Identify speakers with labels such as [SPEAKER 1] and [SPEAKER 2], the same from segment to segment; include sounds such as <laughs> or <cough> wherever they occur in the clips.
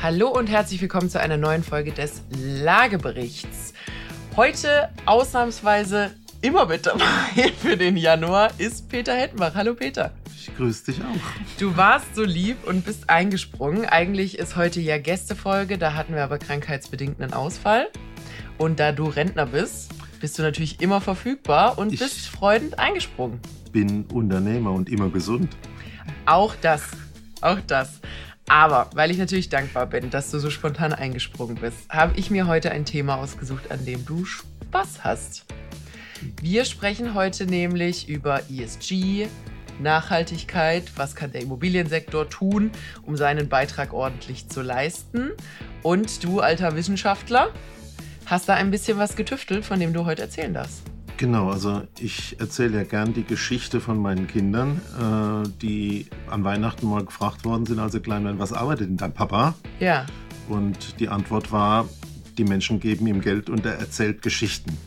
[SPEAKER 1] Hallo und herzlich willkommen zu einer neuen Folge des Lageberichts. Heute ausnahmsweise immer mit dabei <laughs> für den Januar ist Peter Hettenbach. Hallo Peter.
[SPEAKER 2] Ich grüße dich auch.
[SPEAKER 1] Du warst so lieb und bist eingesprungen. Eigentlich ist heute ja Gästefolge, da hatten wir aber krankheitsbedingt einen Ausfall. Und da du Rentner bist, bist du natürlich immer verfügbar und ich bist freudend eingesprungen.
[SPEAKER 2] Bin Unternehmer und immer gesund.
[SPEAKER 1] Auch das, auch das. Aber weil ich natürlich dankbar bin, dass du so spontan eingesprungen bist, habe ich mir heute ein Thema ausgesucht, an dem du Spaß hast. Wir sprechen heute nämlich über ESG, Nachhaltigkeit, was kann der Immobiliensektor tun, um seinen Beitrag ordentlich zu leisten. Und du, alter Wissenschaftler, hast da ein bisschen was getüftelt, von dem du heute erzählen darfst.
[SPEAKER 2] Genau, also ich erzähle ja gern die Geschichte von meinen Kindern, äh, die an Weihnachten mal gefragt worden sind, als sie klein waren, was arbeitet denn dein Papa?
[SPEAKER 1] Ja.
[SPEAKER 2] Und die Antwort war, die Menschen geben ihm Geld und er erzählt Geschichten.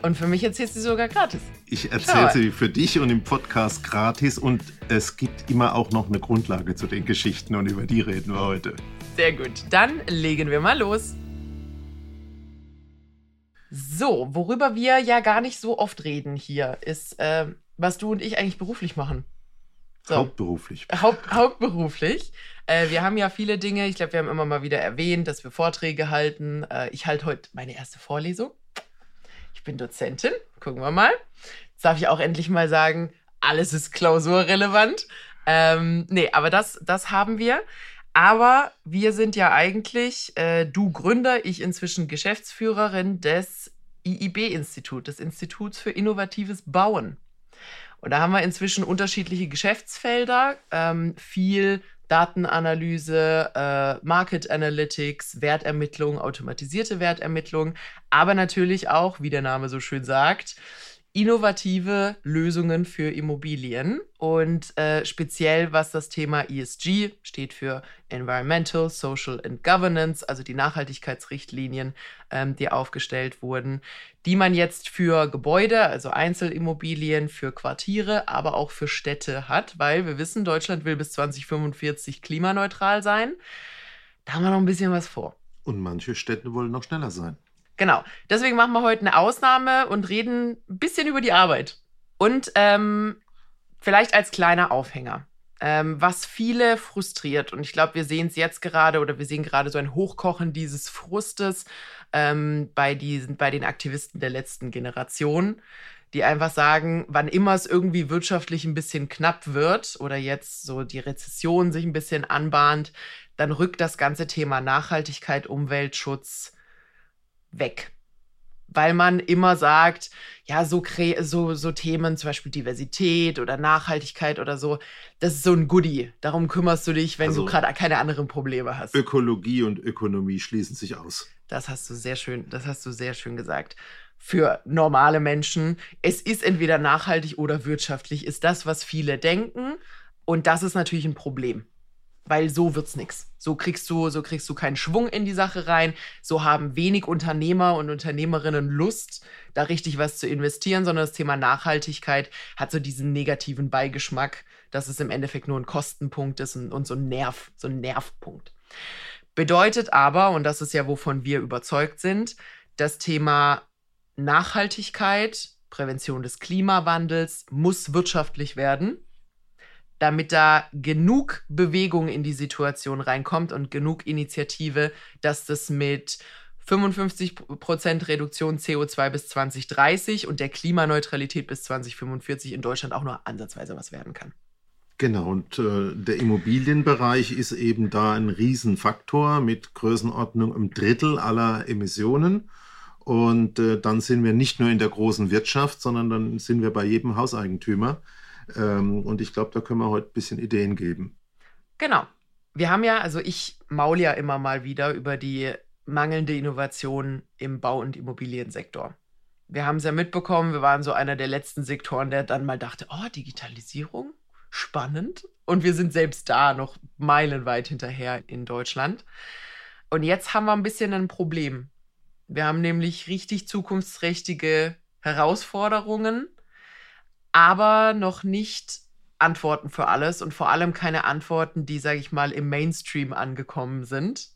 [SPEAKER 1] Und für mich erzählst du sie sogar gratis.
[SPEAKER 2] Ich erzähle sie für dich und im Podcast gratis und es gibt immer auch noch eine Grundlage zu den Geschichten und über die reden wir heute.
[SPEAKER 1] Sehr gut, dann legen wir mal los. So, worüber wir ja gar nicht so oft reden hier, ist, äh, was du und ich eigentlich beruflich machen.
[SPEAKER 2] So. Hauptberuflich.
[SPEAKER 1] Haupt, hauptberuflich. Äh, wir haben ja viele Dinge. Ich glaube, wir haben immer mal wieder erwähnt, dass wir Vorträge halten. Äh, ich halte heute meine erste Vorlesung. Ich bin Dozentin. Gucken wir mal. Jetzt darf ich auch endlich mal sagen, alles ist klausurrelevant. Ähm, nee, aber das, das haben wir. Aber wir sind ja eigentlich, äh, du Gründer, ich inzwischen Geschäftsführerin des IIB-Institut, des Instituts für innovatives Bauen. Und da haben wir inzwischen unterschiedliche Geschäftsfelder, ähm, viel Datenanalyse, äh, Market Analytics, Wertermittlung, automatisierte Wertermittlung, aber natürlich auch, wie der Name so schön sagt, innovative Lösungen für Immobilien und äh, speziell was das Thema ESG steht für Environmental, Social and Governance, also die Nachhaltigkeitsrichtlinien, ähm, die aufgestellt wurden, die man jetzt für Gebäude, also Einzelimmobilien, für Quartiere, aber auch für Städte hat, weil wir wissen, Deutschland will bis 2045 klimaneutral sein. Da haben wir noch ein bisschen was vor.
[SPEAKER 2] Und manche Städte wollen noch schneller sein.
[SPEAKER 1] Genau. Deswegen machen wir heute eine Ausnahme und reden ein bisschen über die Arbeit. Und ähm, vielleicht als kleiner Aufhänger. Ähm, was viele frustriert, und ich glaube, wir sehen es jetzt gerade oder wir sehen gerade so ein Hochkochen dieses Frustes ähm, bei, diesen, bei den Aktivisten der letzten Generation, die einfach sagen, wann immer es irgendwie wirtschaftlich ein bisschen knapp wird oder jetzt so die Rezession sich ein bisschen anbahnt, dann rückt das ganze Thema Nachhaltigkeit, Umweltschutz, weg. Weil man immer sagt, ja, so, so, so Themen, zum Beispiel Diversität oder Nachhaltigkeit oder so, das ist so ein Goodie. Darum kümmerst du dich, wenn also, du gerade keine anderen Probleme hast.
[SPEAKER 2] Ökologie und Ökonomie schließen sich aus.
[SPEAKER 1] Das hast du sehr schön, das hast du sehr schön gesagt. Für normale Menschen, es ist entweder nachhaltig oder wirtschaftlich, ist das, was viele denken. Und das ist natürlich ein Problem weil so wird's nix. So kriegst du, so kriegst du keinen Schwung in die Sache rein. So haben wenig Unternehmer und Unternehmerinnen Lust, da richtig was zu investieren, sondern das Thema Nachhaltigkeit hat so diesen negativen Beigeschmack, dass es im Endeffekt nur ein Kostenpunkt ist und, und so ein Nerv, so ein Nervpunkt. Bedeutet aber, und das ist ja, wovon wir überzeugt sind, das Thema Nachhaltigkeit, Prävention des Klimawandels muss wirtschaftlich werden damit da genug Bewegung in die Situation reinkommt und genug Initiative, dass das mit 55% Reduktion CO2 bis 2030 und der Klimaneutralität bis 2045 in Deutschland auch nur ansatzweise was werden kann.
[SPEAKER 2] Genau, und äh, der Immobilienbereich ist eben da ein Riesenfaktor mit Größenordnung im Drittel aller Emissionen. Und äh, dann sind wir nicht nur in der großen Wirtschaft, sondern dann sind wir bei jedem Hauseigentümer. Ähm, und ich glaube, da können wir heute ein bisschen Ideen geben.
[SPEAKER 1] Genau. Wir haben ja, also ich maul ja immer mal wieder über die mangelnde Innovation im Bau- und Immobiliensektor. Wir haben es ja mitbekommen, wir waren so einer der letzten Sektoren, der dann mal dachte, oh, Digitalisierung, spannend. Und wir sind selbst da noch meilenweit hinterher in Deutschland. Und jetzt haben wir ein bisschen ein Problem. Wir haben nämlich richtig zukunftsträchtige Herausforderungen aber noch nicht Antworten für alles und vor allem keine Antworten, die, sage ich mal, im Mainstream angekommen sind.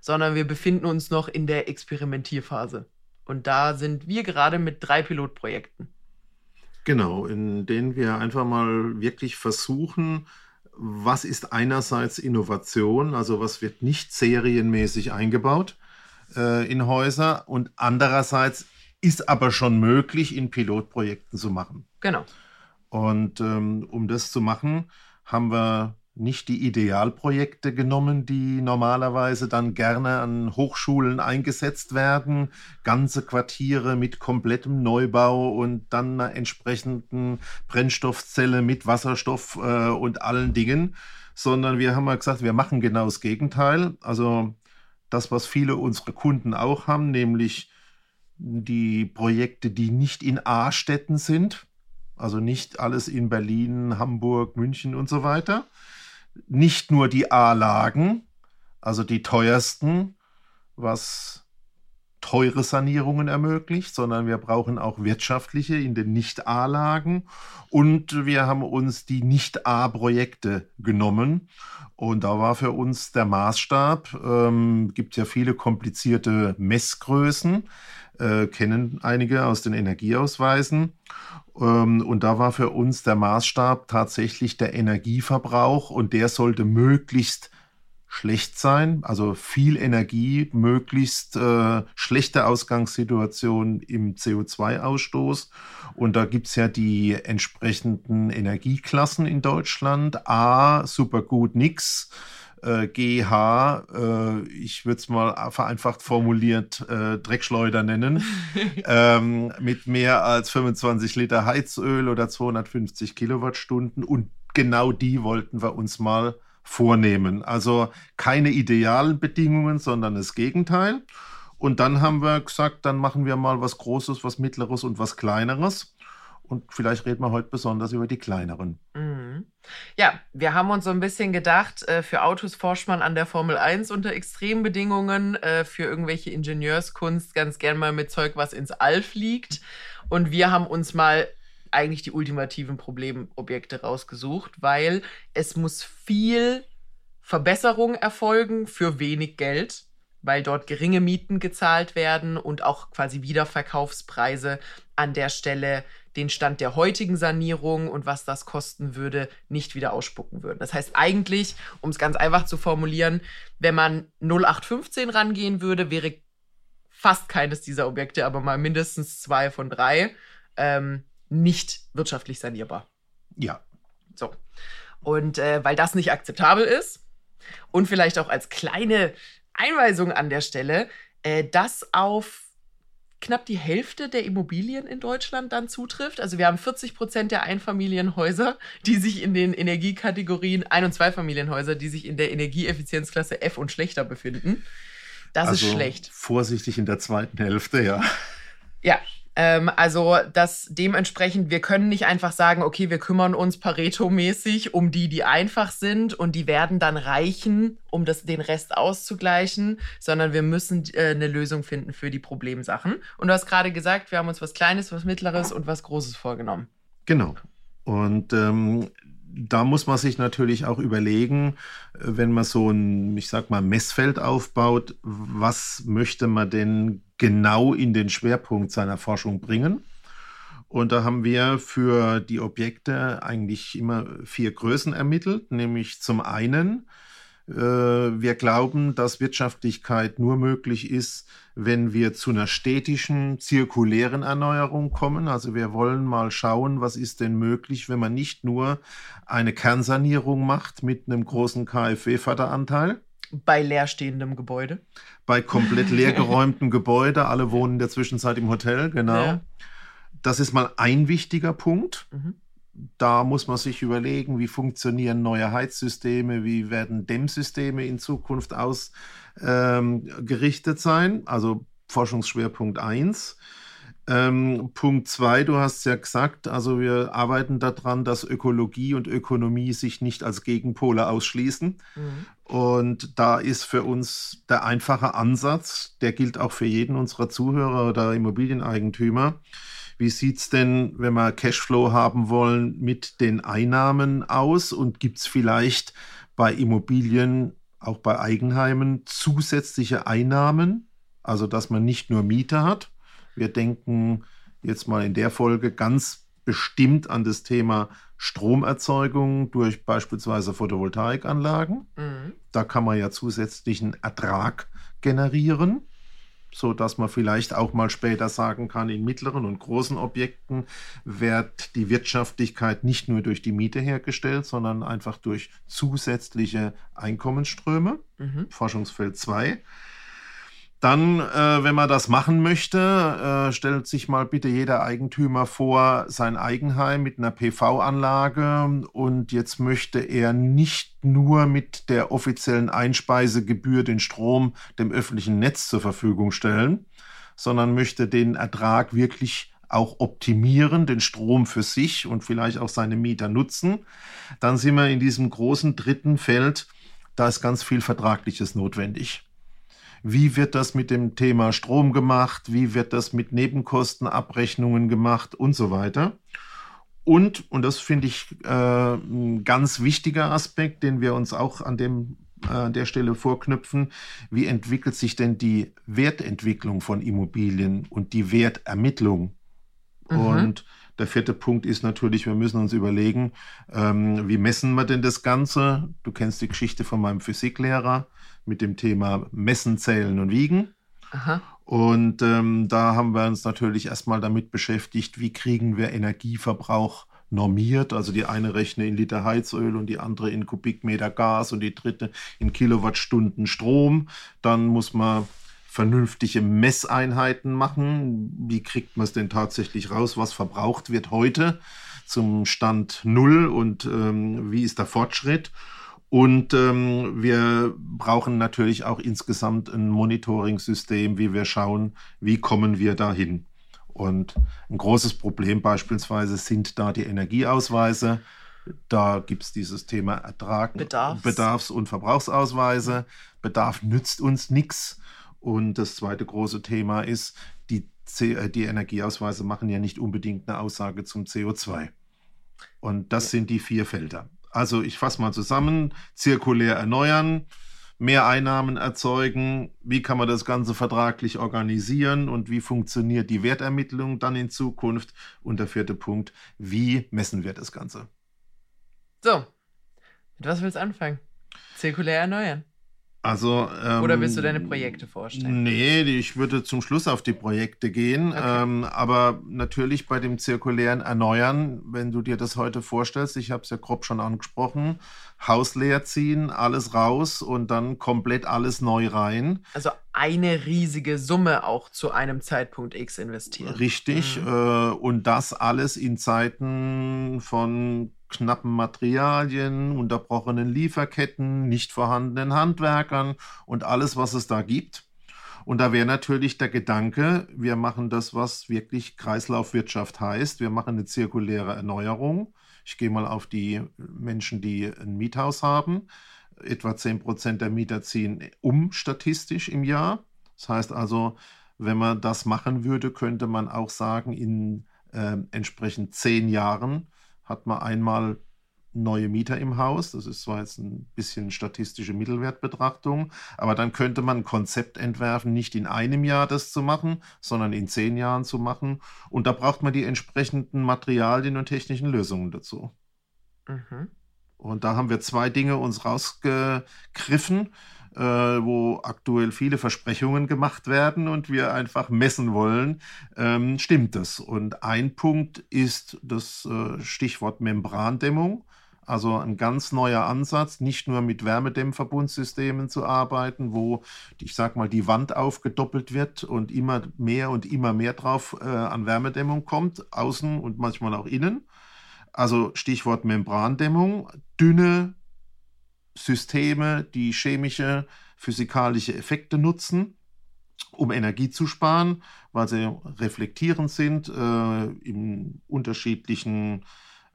[SPEAKER 1] sondern wir befinden uns noch in der Experimentierphase. Und da sind wir gerade mit drei Pilotprojekten.
[SPEAKER 2] Genau, in denen wir einfach mal wirklich versuchen, was ist einerseits Innovation, also was wird nicht serienmäßig eingebaut äh, in Häuser und andererseits ist aber schon möglich, in Pilotprojekten zu machen.
[SPEAKER 1] Genau.
[SPEAKER 2] Und ähm, um das zu machen, haben wir nicht die Idealprojekte genommen, die normalerweise dann gerne an Hochschulen eingesetzt werden. Ganze Quartiere mit komplettem Neubau und dann einer entsprechenden Brennstoffzelle mit Wasserstoff äh, und allen Dingen, sondern wir haben mal gesagt, wir machen genau das Gegenteil. Also das, was viele unserer Kunden auch haben, nämlich die Projekte, die nicht in A-Städten sind, also nicht alles in Berlin, Hamburg, München und so weiter. Nicht nur die A-Lagen, also die teuersten, was teure Sanierungen ermöglicht, sondern wir brauchen auch wirtschaftliche in den Nicht-A-Lagen. Und wir haben uns die Nicht-A-Projekte genommen. Und da war für uns der Maßstab, ähm, gibt ja viele komplizierte Messgrößen, äh, kennen einige aus den Energieausweisen. Ähm, und da war für uns der Maßstab tatsächlich der Energieverbrauch und der sollte möglichst schlecht sein, also viel Energie, möglichst äh, schlechte Ausgangssituation im CO2-Ausstoß. Und da gibt es ja die entsprechenden Energieklassen in Deutschland. A, super gut nix. Äh, GH, äh, ich würde es mal vereinfacht formuliert, äh, Dreckschleuder nennen, <laughs> ähm, mit mehr als 25 Liter Heizöl oder 250 Kilowattstunden. Und genau die wollten wir uns mal vornehmen. Also keine idealen Bedingungen, sondern das Gegenteil. Und dann haben wir gesagt, dann machen wir mal was Großes, was Mittleres und was Kleineres. Und vielleicht reden wir heute besonders über die kleineren.
[SPEAKER 1] Mhm. Ja, wir haben uns so ein bisschen gedacht, äh, für Autos forscht man an der Formel 1 unter extremen Bedingungen, äh, für irgendwelche Ingenieurskunst ganz gern mal mit Zeug, was ins All fliegt. Und wir haben uns mal eigentlich die ultimativen Problemobjekte rausgesucht, weil es muss viel Verbesserung erfolgen für wenig Geld weil dort geringe Mieten gezahlt werden und auch quasi Wiederverkaufspreise an der Stelle den Stand der heutigen Sanierung und was das kosten würde, nicht wieder ausspucken würden. Das heißt eigentlich, um es ganz einfach zu formulieren, wenn man 0815 rangehen würde, wäre fast keines dieser Objekte, aber mal mindestens zwei von drei, ähm, nicht wirtschaftlich sanierbar.
[SPEAKER 2] Ja.
[SPEAKER 1] So. Und äh, weil das nicht akzeptabel ist und vielleicht auch als kleine Einweisung an der Stelle, äh, das auf knapp die Hälfte der Immobilien in Deutschland dann zutrifft. Also wir haben 40 Prozent der Einfamilienhäuser, die sich in den Energiekategorien Ein- und Zweifamilienhäuser, die sich in der Energieeffizienzklasse F und schlechter befinden. Das also ist schlecht.
[SPEAKER 2] Vorsichtig in der zweiten Hälfte, ja.
[SPEAKER 1] Ja, ähm, also das dementsprechend, wir können nicht einfach sagen, okay, wir kümmern uns Pareto-mäßig um die, die einfach sind und die werden dann reichen, um das, den Rest auszugleichen, sondern wir müssen äh, eine Lösung finden für die Problemsachen. Und du hast gerade gesagt, wir haben uns was Kleines, was Mittleres und was Großes vorgenommen.
[SPEAKER 2] Genau. Und ähm, da muss man sich natürlich auch überlegen, wenn man so ein, ich sag mal, Messfeld aufbaut, was möchte man denn genau in den Schwerpunkt seiner Forschung bringen? Und da haben wir für die Objekte eigentlich immer vier Größen ermittelt, nämlich zum einen äh, wir glauben, dass Wirtschaftlichkeit nur möglich ist, wenn wir zu einer städtischen, zirkulären Erneuerung kommen. Also wir wollen mal schauen, was ist denn möglich, wenn man nicht nur eine Kernsanierung macht mit einem großen KfW-Förderanteil.
[SPEAKER 1] Bei leerstehendem Gebäude.
[SPEAKER 2] Bei komplett leergeräumtem Gebäude. Alle wohnen in der Zwischenzeit im Hotel, genau. Ja. Das ist mal ein wichtiger Punkt. Mhm da muss man sich überlegen, wie funktionieren neue Heizsysteme, wie werden Dämmsysteme in Zukunft ausgerichtet ähm, sein. Also Forschungsschwerpunkt 1. Ähm, Punkt 2, du hast ja gesagt, also wir arbeiten daran, dass Ökologie und Ökonomie sich nicht als Gegenpole ausschließen. Mhm. Und da ist für uns der einfache Ansatz, der gilt auch für jeden unserer Zuhörer oder Immobilieneigentümer, wie sieht es denn, wenn wir Cashflow haben wollen, mit den Einnahmen aus? Und gibt es vielleicht bei Immobilien auch bei Eigenheimen zusätzliche Einnahmen, also dass man nicht nur Miete hat. Wir denken jetzt mal in der Folge ganz bestimmt an das Thema Stromerzeugung durch beispielsweise Photovoltaikanlagen. Mhm. Da kann man ja zusätzlichen Ertrag generieren so dass man vielleicht auch mal später sagen kann, in mittleren und großen Objekten wird die Wirtschaftlichkeit nicht nur durch die Miete hergestellt, sondern einfach durch zusätzliche Einkommensströme. Mhm. Forschungsfeld 2. Dann, äh, wenn man das machen möchte, äh, stellt sich mal bitte jeder Eigentümer vor, sein Eigenheim mit einer PV-Anlage und jetzt möchte er nicht nur mit der offiziellen Einspeisegebühr den Strom dem öffentlichen Netz zur Verfügung stellen, sondern möchte den Ertrag wirklich auch optimieren, den Strom für sich und vielleicht auch seine Mieter nutzen. Dann sind wir in diesem großen dritten Feld, da ist ganz viel Vertragliches notwendig. Wie wird das mit dem Thema Strom gemacht? Wie wird das mit Nebenkostenabrechnungen gemacht und so weiter? Und, und das finde ich äh, ein ganz wichtiger Aspekt, den wir uns auch an dem äh, der Stelle vorknüpfen. Wie entwickelt sich denn die Wertentwicklung von Immobilien und die Wertermittlung? Mhm. Und der vierte Punkt ist natürlich, wir müssen uns überlegen, ähm, wie messen wir denn das Ganze? Du kennst die Geschichte von meinem Physiklehrer mit dem Thema Messen, Zählen und Wiegen. Aha. Und ähm, da haben wir uns natürlich erstmal damit beschäftigt, wie kriegen wir Energieverbrauch normiert. Also die eine rechne in Liter Heizöl und die andere in Kubikmeter Gas und die dritte in Kilowattstunden Strom. Dann muss man vernünftige Messeinheiten machen. Wie kriegt man es denn tatsächlich raus, was verbraucht wird heute zum Stand Null und ähm, wie ist der Fortschritt? Und ähm, wir brauchen natürlich auch insgesamt ein Monitoring-System, wie wir schauen, wie kommen wir dahin. Und ein großes Problem beispielsweise sind da die Energieausweise. Da gibt es dieses Thema Ertrag, Bedarfs. Bedarfs- und Verbrauchsausweise. Bedarf nützt uns nichts. Und das zweite große Thema ist, die, C äh, die Energieausweise machen ja nicht unbedingt eine Aussage zum CO2. Und das sind die vier Felder. Also ich fasse mal zusammen, zirkulär erneuern, mehr Einnahmen erzeugen, wie kann man das Ganze vertraglich organisieren und wie funktioniert die Wertermittlung dann in Zukunft und der vierte Punkt, wie messen wir das Ganze.
[SPEAKER 1] So, mit was willst du anfangen? Zirkulär erneuern.
[SPEAKER 2] Also, ähm,
[SPEAKER 1] Oder willst du deine Projekte vorstellen?
[SPEAKER 2] Nee, ich würde zum Schluss auf die Projekte gehen. Okay. Ähm, aber natürlich bei dem zirkulären Erneuern, wenn du dir das heute vorstellst, ich habe es ja grob schon angesprochen, Haus leer ziehen, alles raus und dann komplett alles neu rein.
[SPEAKER 1] Also eine riesige Summe auch zu einem Zeitpunkt X investieren.
[SPEAKER 2] Richtig. Mhm. Äh, und das alles in Zeiten von knappen Materialien, unterbrochenen Lieferketten, nicht vorhandenen Handwerkern und alles, was es da gibt. Und da wäre natürlich der Gedanke, wir machen das, was wirklich Kreislaufwirtschaft heißt. Wir machen eine zirkuläre Erneuerung. Ich gehe mal auf die Menschen, die ein Miethaus haben. Etwa 10 Prozent der Mieter ziehen um statistisch im Jahr. Das heißt also, wenn man das machen würde, könnte man auch sagen, in äh, entsprechend zehn Jahren hat man einmal neue Mieter im Haus. Das ist zwar jetzt ein bisschen statistische Mittelwertbetrachtung, aber dann könnte man ein Konzept entwerfen, nicht in einem Jahr das zu machen, sondern in zehn Jahren zu machen. Und da braucht man die entsprechenden Materialien und technischen Lösungen dazu. Mhm. Und da haben wir zwei Dinge uns rausgegriffen äh, wo aktuell viele Versprechungen gemacht werden und wir einfach messen wollen, ähm, stimmt das. Und ein Punkt ist das äh, Stichwort Membrandämmung. Also ein ganz neuer Ansatz, nicht nur mit Wärmedämmverbundsystemen zu arbeiten, wo, ich sag mal, die Wand aufgedoppelt wird und immer mehr und immer mehr drauf äh, an Wärmedämmung kommt, außen und manchmal auch innen. Also Stichwort Membrandämmung, dünne Systeme, die chemische, physikalische Effekte nutzen, um Energie zu sparen, weil sie reflektierend sind äh, in unterschiedlichen,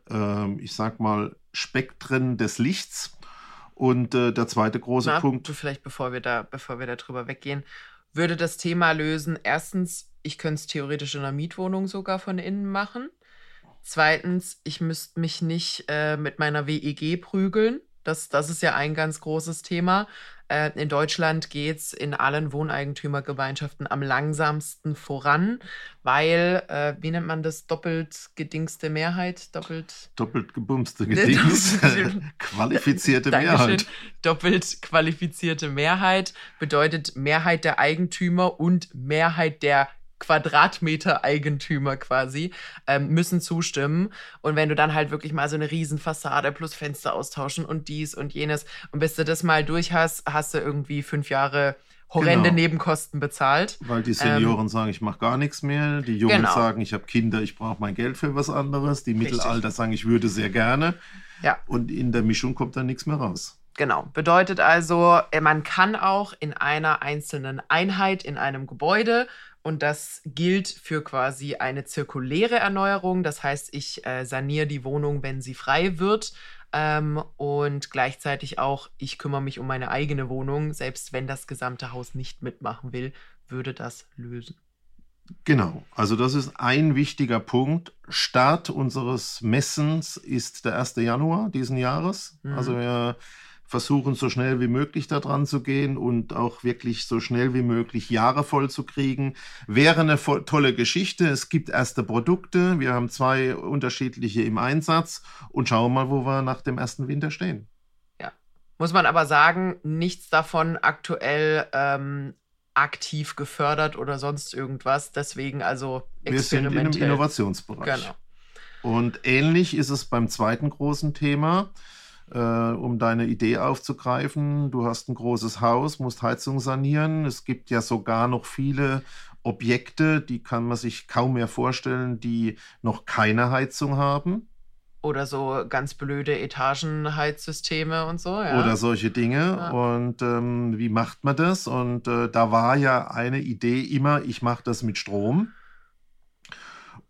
[SPEAKER 2] äh, ich sag mal, Spektren des Lichts. Und äh, der zweite große Na, Punkt.
[SPEAKER 1] Vielleicht bevor wir da, bevor wir da drüber weggehen, würde das Thema lösen. Erstens, ich könnte es theoretisch in einer Mietwohnung sogar von innen machen. Zweitens, ich müsste mich nicht äh, mit meiner WEG prügeln, Das, das ist ja ein ganz großes Thema. Äh, in Deutschland geht es in allen Wohneigentümergemeinschaften am langsamsten voran, weil, äh, wie nennt man das, doppelt gedingste Mehrheit? Doppelt,
[SPEAKER 2] doppelt gebumste Gedings, <laughs> <laughs> qualifizierte Mehrheit.
[SPEAKER 1] Doppelt qualifizierte Mehrheit bedeutet Mehrheit der Eigentümer und Mehrheit der Quadratmeter-Eigentümer quasi ähm, müssen zustimmen. Und wenn du dann halt wirklich mal so eine Riesenfassade plus Fenster austauschen und dies und jenes und bis du das mal durch hast, hast du irgendwie fünf Jahre horrende genau. Nebenkosten bezahlt.
[SPEAKER 2] Weil die Senioren ähm, sagen, ich mache gar nichts mehr. Die Jungen genau. sagen, ich habe Kinder, ich brauche mein Geld für was anderes. Die Mittelalter sagen, ich würde sehr gerne.
[SPEAKER 1] Ja.
[SPEAKER 2] Und in der Mischung kommt dann nichts mehr raus.
[SPEAKER 1] Genau. Bedeutet also, äh, man kann auch in einer einzelnen Einheit in einem Gebäude und das gilt für quasi eine zirkuläre Erneuerung. Das heißt, ich äh, saniere die Wohnung, wenn sie frei wird. Ähm, und gleichzeitig auch, ich kümmere mich um meine eigene Wohnung. Selbst wenn das gesamte Haus nicht mitmachen will, würde das lösen.
[SPEAKER 2] Genau, also das ist ein wichtiger Punkt. Start unseres Messens ist der 1. Januar diesen Jahres. Mhm. Also wir versuchen so schnell wie möglich da dran zu gehen und auch wirklich so schnell wie möglich Jahre voll zu kriegen. Wäre eine tolle Geschichte. Es gibt erste Produkte. Wir haben zwei unterschiedliche im Einsatz und schauen mal, wo wir nach dem ersten Winter stehen.
[SPEAKER 1] Ja. Muss man aber sagen, nichts davon aktuell ähm, aktiv gefördert oder sonst irgendwas. Deswegen also
[SPEAKER 2] experimentell. Wir sind im Innovationsbereich.
[SPEAKER 1] Genau.
[SPEAKER 2] Und ähnlich ist es beim zweiten großen Thema äh, um deine Idee aufzugreifen. Du hast ein großes Haus, musst Heizung sanieren. Es gibt ja sogar noch viele Objekte, die kann man sich kaum mehr vorstellen, die noch keine Heizung haben.
[SPEAKER 1] Oder so ganz blöde Etagenheizsysteme und so. Ja.
[SPEAKER 2] Oder solche Dinge. Ja. Und ähm, wie macht man das? Und äh, da war ja eine Idee immer, ich mache das mit Strom.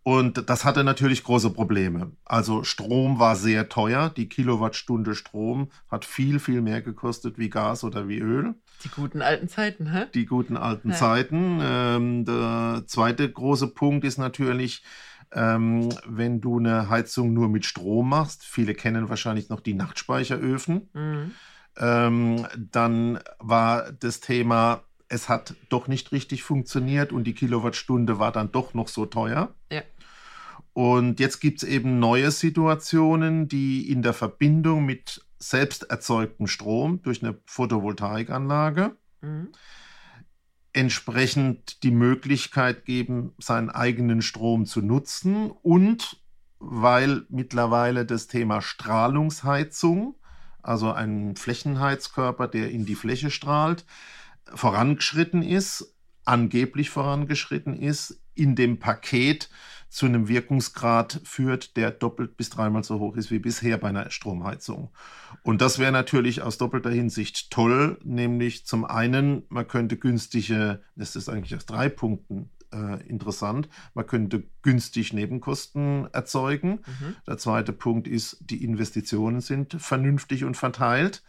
[SPEAKER 2] Und das hatte natürlich große Probleme. Also Strom war sehr teuer. Die Kilowattstunde Strom hat viel, viel mehr gekostet wie Gas oder wie Öl.
[SPEAKER 1] Die guten alten Zeiten, hä?
[SPEAKER 2] Die guten alten ja. Zeiten. Ähm, der zweite große Punkt ist natürlich, ähm, wenn du eine Heizung nur mit Strom machst, viele kennen wahrscheinlich noch die Nachtspeicheröfen, mhm. ähm, dann war das Thema, es hat doch nicht richtig funktioniert und die Kilowattstunde war dann doch noch so teuer.
[SPEAKER 1] Ja.
[SPEAKER 2] Und jetzt gibt es eben neue Situationen, die in der Verbindung mit selbst erzeugtem Strom durch eine Photovoltaikanlage mhm. entsprechend die Möglichkeit geben, seinen eigenen Strom zu nutzen und weil mittlerweile das Thema Strahlungsheizung, also ein Flächenheizkörper, der in die Fläche strahlt, vorangeschritten ist, angeblich vorangeschritten ist, in dem Paket zu einem Wirkungsgrad führt, der doppelt bis dreimal so hoch ist wie bisher bei einer Stromheizung. Und das wäre natürlich aus doppelter Hinsicht toll, nämlich zum einen, man könnte günstige, das ist eigentlich aus drei Punkten äh, interessant, man könnte günstig Nebenkosten erzeugen. Mhm. Der zweite Punkt ist, die Investitionen sind vernünftig und verteilt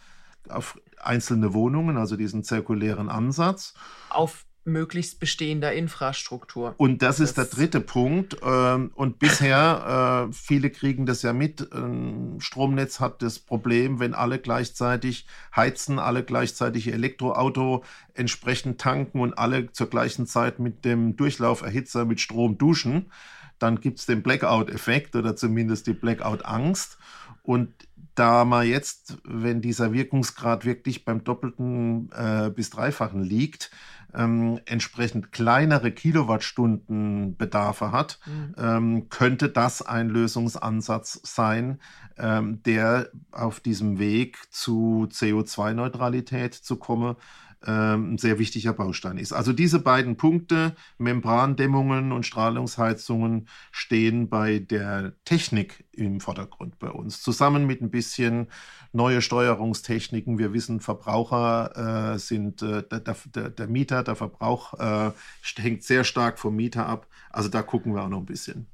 [SPEAKER 2] auf einzelne Wohnungen, also diesen zirkulären Ansatz.
[SPEAKER 1] Auf möglichst bestehender Infrastruktur.
[SPEAKER 2] Und das, das ist der dritte Punkt. Ähm, und bisher, äh, viele kriegen das ja mit, ein Stromnetz hat das Problem, wenn alle gleichzeitig heizen, alle gleichzeitig Elektroauto entsprechend tanken und alle zur gleichen Zeit mit dem Durchlauferhitzer mit Strom duschen, dann gibt es den Blackout-Effekt oder zumindest die Blackout-Angst. Und da man jetzt, wenn dieser Wirkungsgrad wirklich beim doppelten äh, bis dreifachen liegt, ähm, entsprechend kleinere Kilowattstundenbedarfe hat, mhm. ähm, könnte das ein Lösungsansatz sein, ähm, der auf diesem Weg zu CO2-Neutralität zu kommen, ein sehr wichtiger Baustein ist. Also diese beiden Punkte, Membrandämmungen und Strahlungsheizungen, stehen bei der Technik im Vordergrund bei uns. Zusammen mit ein bisschen neue Steuerungstechniken. Wir wissen, Verbraucher äh, sind äh, der, der, der, Mieter, der Verbrauch äh, hängt sehr stark vom Mieter ab. Also da gucken wir auch noch ein bisschen.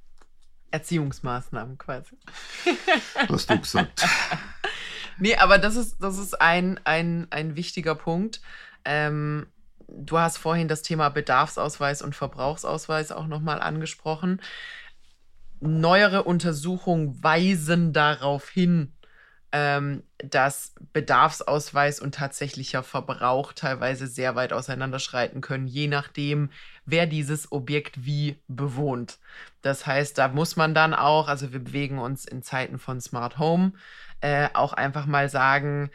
[SPEAKER 1] Erziehungsmaßnahmen quasi. <laughs>
[SPEAKER 2] Hast du gesagt. <laughs>
[SPEAKER 1] nee, aber das ist, das ist ein, ein, ein wichtiger Punkt. Ähm, du hast vorhin das Thema Bedarfsausweis und Verbrauchsausweis auch nochmal angesprochen. Neuere Untersuchungen weisen darauf hin, ähm, dass Bedarfsausweis und tatsächlicher Verbrauch teilweise sehr weit auseinanderschreiten können, je nachdem, wer dieses Objekt wie bewohnt. Das heißt, da muss man dann auch, also wir bewegen uns in Zeiten von Smart Home, äh, auch einfach mal sagen,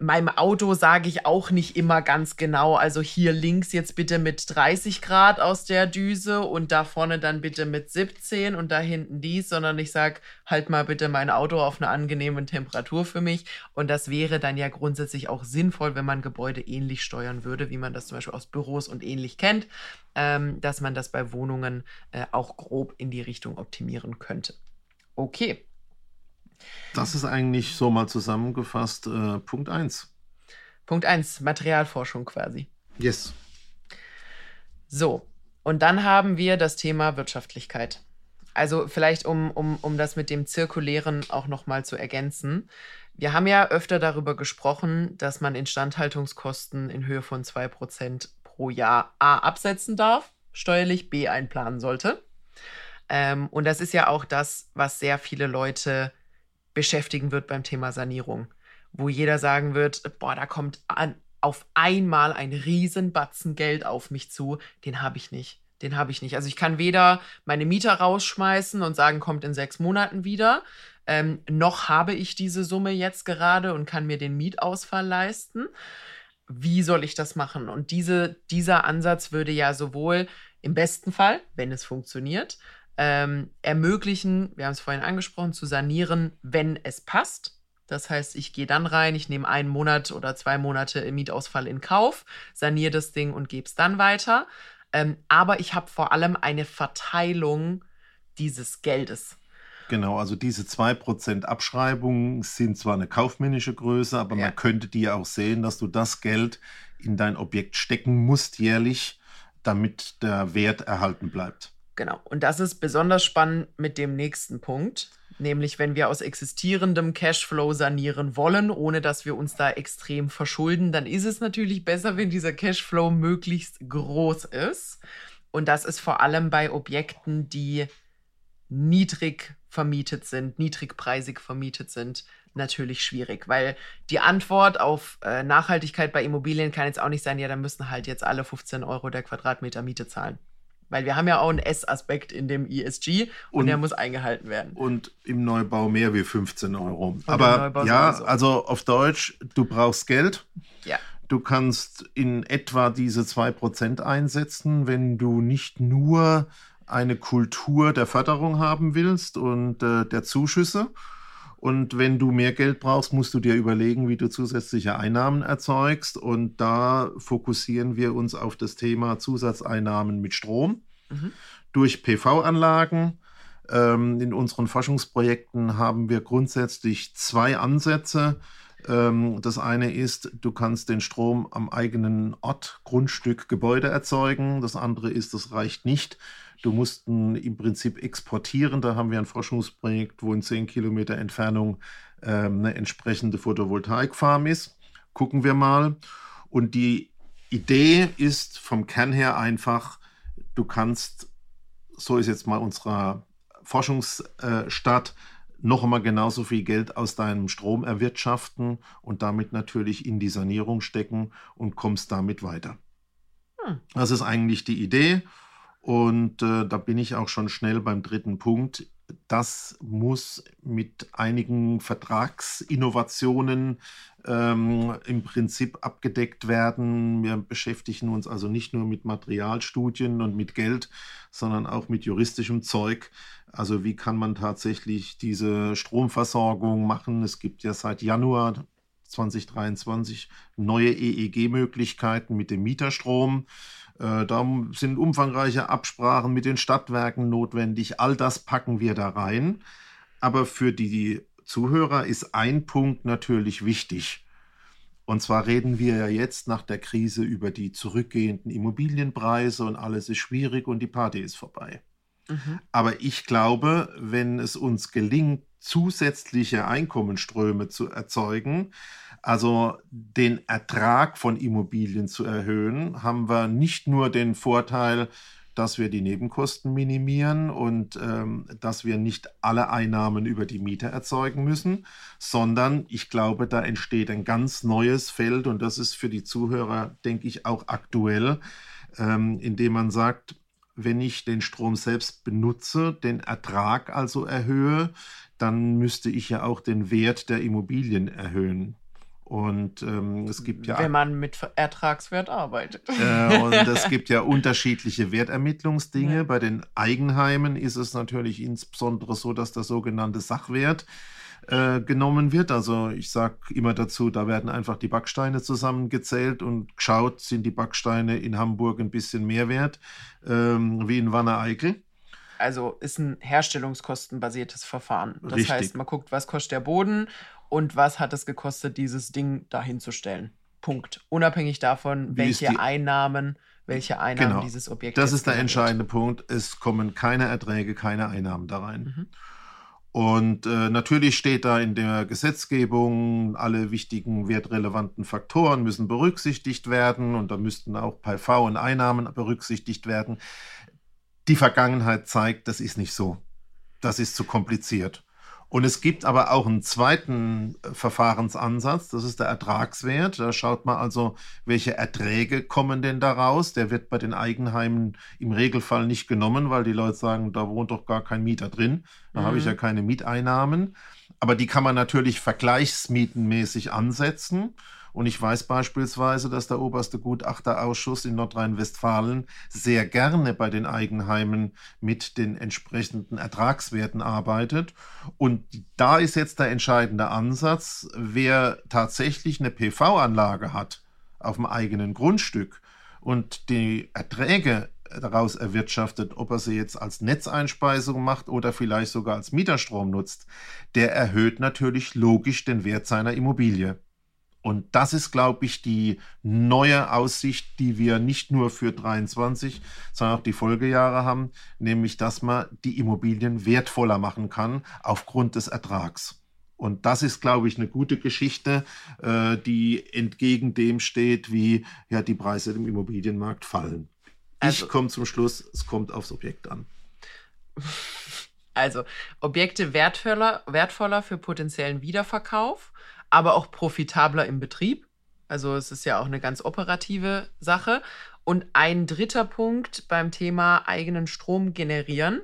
[SPEAKER 1] meinem Auto sage ich auch nicht immer ganz genau, also hier links jetzt bitte mit 30 Grad aus der Düse und da vorne dann bitte mit 17 und da hinten dies, sondern ich sage halt mal bitte mein Auto auf eine angenehme Temperatur für mich. Und das wäre dann ja grundsätzlich auch sinnvoll, wenn man Gebäude ähnlich steuern würde, wie man das zum Beispiel aus Büros und ähnlich kennt, ähm, dass man das bei Wohnungen äh, auch grob in die Richtung optimieren könnte. Okay.
[SPEAKER 2] Das ist eigentlich so mal zusammengefasst äh, Punkt 1.
[SPEAKER 1] Punkt 1, Materialforschung quasi.
[SPEAKER 2] Yes.
[SPEAKER 1] So, und dann haben wir das Thema Wirtschaftlichkeit. Also vielleicht, um, um, um das mit dem Zirkulären auch nochmal zu ergänzen. Wir haben ja öfter darüber gesprochen, dass man Instandhaltungskosten in Höhe von 2% pro Jahr A absetzen darf, steuerlich B einplanen sollte. Ähm, und das ist ja auch das, was sehr viele Leute beschäftigen wird beim Thema Sanierung, wo jeder sagen wird, boah, da kommt an, auf einmal ein Riesenbatzen Geld auf mich zu, den habe ich nicht. Den habe ich nicht. Also ich kann weder meine Mieter rausschmeißen und sagen, kommt in sechs Monaten wieder, ähm, noch habe ich diese Summe jetzt gerade und kann mir den Mietausfall leisten. Wie soll ich das machen? Und diese, dieser Ansatz würde ja sowohl im besten Fall, wenn es funktioniert, ähm, ermöglichen, wir haben es vorhin angesprochen, zu sanieren, wenn es passt. Das heißt, ich gehe dann rein, ich nehme einen Monat oder zwei Monate im Mietausfall in Kauf, saniere das Ding und gebe es dann weiter. Ähm, aber ich habe vor allem eine Verteilung dieses Geldes.
[SPEAKER 2] Genau, also diese 2% Abschreibung sind zwar eine kaufmännische Größe, aber ja. man könnte dir auch sehen, dass du das Geld in dein Objekt stecken musst jährlich, damit der Wert erhalten bleibt.
[SPEAKER 1] Genau. Und das ist besonders spannend mit dem nächsten Punkt, nämlich wenn wir aus existierendem Cashflow sanieren wollen, ohne dass wir uns da extrem verschulden, dann ist es natürlich besser, wenn dieser Cashflow möglichst groß ist. Und das ist vor allem bei Objekten, die niedrig vermietet sind, niedrigpreisig vermietet sind, natürlich schwierig, weil die Antwort auf äh, Nachhaltigkeit bei Immobilien kann jetzt auch nicht sein, ja, dann müssen halt jetzt alle 15 Euro der Quadratmeter Miete zahlen. Weil wir haben ja auch einen S-Aspekt in dem ESG und, und, der muss eingehalten werden.
[SPEAKER 2] Und im Neubau mehr wie 15 Euro. Und Aber ja, sowieso. also auf Deutsch, du brauchst Geld.
[SPEAKER 1] Ja.
[SPEAKER 2] Du kannst in etwa diese 2% einsetzen, wenn du nicht nur eine Kultur der Förderung haben willst und äh, der Zuschüsse, und wenn du mehr Geld brauchst, musst du dir überlegen, wie du zusätzliche Einnahmen erzeugst. Und da fokussieren wir uns auf das Thema Zusatzeinnahmen mit Strom mhm. durch PV-Anlagen. Ähm, in unseren Forschungsprojekten haben wir grundsätzlich zwei Ansätze. Ähm, das eine ist, du kannst den Strom am eigenen Ort, Grundstück, Gebäude erzeugen. Das andere ist, das reicht nicht. Du musst im Prinzip exportieren. Da haben wir ein Forschungsprojekt, wo in 10 Kilometer Entfernung ähm, eine entsprechende Photovoltaikfarm ist. Gucken wir mal. Und die Idee ist vom Kern her einfach, du kannst, so ist jetzt mal unsere Forschungsstadt, noch einmal genauso viel Geld aus deinem Strom erwirtschaften und damit natürlich in die Sanierung stecken und kommst damit weiter. Hm. Das ist eigentlich die Idee. Und äh, da bin ich auch schon schnell beim dritten Punkt. Das muss mit einigen Vertragsinnovationen ähm, im Prinzip abgedeckt werden. Wir beschäftigen uns also nicht nur mit Materialstudien und mit Geld, sondern auch mit juristischem Zeug. Also wie kann man tatsächlich diese Stromversorgung machen? Es gibt ja seit Januar 2023 neue EEG-Möglichkeiten mit dem Mieterstrom. Äh, da sind umfangreiche Absprachen mit den Stadtwerken notwendig. All das packen wir da rein. Aber für die Zuhörer ist ein Punkt natürlich wichtig. Und zwar reden wir ja jetzt nach der Krise über die zurückgehenden Immobilienpreise und alles ist schwierig und die Party ist vorbei. Mhm. Aber ich glaube, wenn es uns gelingt, zusätzliche Einkommensströme zu erzeugen, also den Ertrag von Immobilien zu erhöhen, haben wir nicht nur den Vorteil, dass wir die Nebenkosten minimieren und ähm, dass wir nicht alle Einnahmen über die Miete erzeugen müssen, sondern ich glaube, da entsteht ein ganz neues Feld und das ist für die Zuhörer, denke ich, auch aktuell, ähm, indem man sagt, wenn ich den Strom selbst benutze, den Ertrag also erhöhe, dann müsste ich ja auch den Wert der Immobilien erhöhen. Und ähm, es gibt ja.
[SPEAKER 1] Wenn man mit Ertragswert arbeitet.
[SPEAKER 2] Äh, und <laughs> es gibt ja unterschiedliche Wertermittlungsdinge. Ja. Bei den Eigenheimen ist es natürlich insbesondere so, dass der sogenannte Sachwert äh, genommen wird. Also ich sage immer dazu, da werden einfach die Backsteine zusammengezählt und geschaut, sind die Backsteine in Hamburg ein bisschen mehr wert ähm, wie in Wanne-Eickel.
[SPEAKER 1] Also ist ein herstellungskostenbasiertes Verfahren. Das Richtig. heißt, man guckt, was kostet der Boden und was hat es gekostet, dieses Ding dahinzustellen. Punkt. Unabhängig davon, Wie welche Einnahmen, welche Einnahmen genau. dieses Objekt.
[SPEAKER 2] Das ist der entscheidende wird. Punkt. Es kommen keine Erträge, keine Einnahmen da rein. Mhm. Und äh, natürlich steht da in der Gesetzgebung, alle wichtigen wertrelevanten Faktoren müssen berücksichtigt werden und da müssten auch PV und Einnahmen berücksichtigt werden. Die Vergangenheit zeigt, das ist nicht so. Das ist zu kompliziert. Und es gibt aber auch einen zweiten äh, Verfahrensansatz, das ist der Ertragswert. Da schaut man also, welche Erträge kommen denn daraus. Der wird bei den Eigenheimen im Regelfall nicht genommen, weil die Leute sagen, da wohnt doch gar kein Mieter drin. Da mhm. habe ich ja mhm. keine Mieteinnahmen. Aber die kann man natürlich vergleichsmietenmäßig ansetzen. Und ich weiß beispielsweise, dass der oberste Gutachterausschuss in Nordrhein-Westfalen sehr gerne bei den Eigenheimen mit den entsprechenden Ertragswerten arbeitet. Und da ist jetzt der entscheidende Ansatz, wer tatsächlich eine PV-Anlage hat auf dem eigenen Grundstück und die Erträge daraus erwirtschaftet, ob er sie jetzt als Netzeinspeisung macht oder vielleicht sogar als Mieterstrom nutzt, der erhöht natürlich logisch den Wert seiner Immobilie. Und das ist, glaube ich, die neue Aussicht, die wir nicht nur für 23, sondern auch die Folgejahre haben, nämlich, dass man die Immobilien wertvoller machen kann aufgrund des Ertrags. Und das ist, glaube ich, eine gute Geschichte, äh, die entgegen dem steht, wie ja die Preise im Immobilienmarkt fallen. Also, ich komme zum Schluss, es kommt aufs Objekt an.
[SPEAKER 1] Also Objekte wertvoller, wertvoller für potenziellen Wiederverkauf aber auch profitabler im Betrieb. Also es ist ja auch eine ganz operative Sache. Und ein dritter Punkt beim Thema eigenen Strom generieren.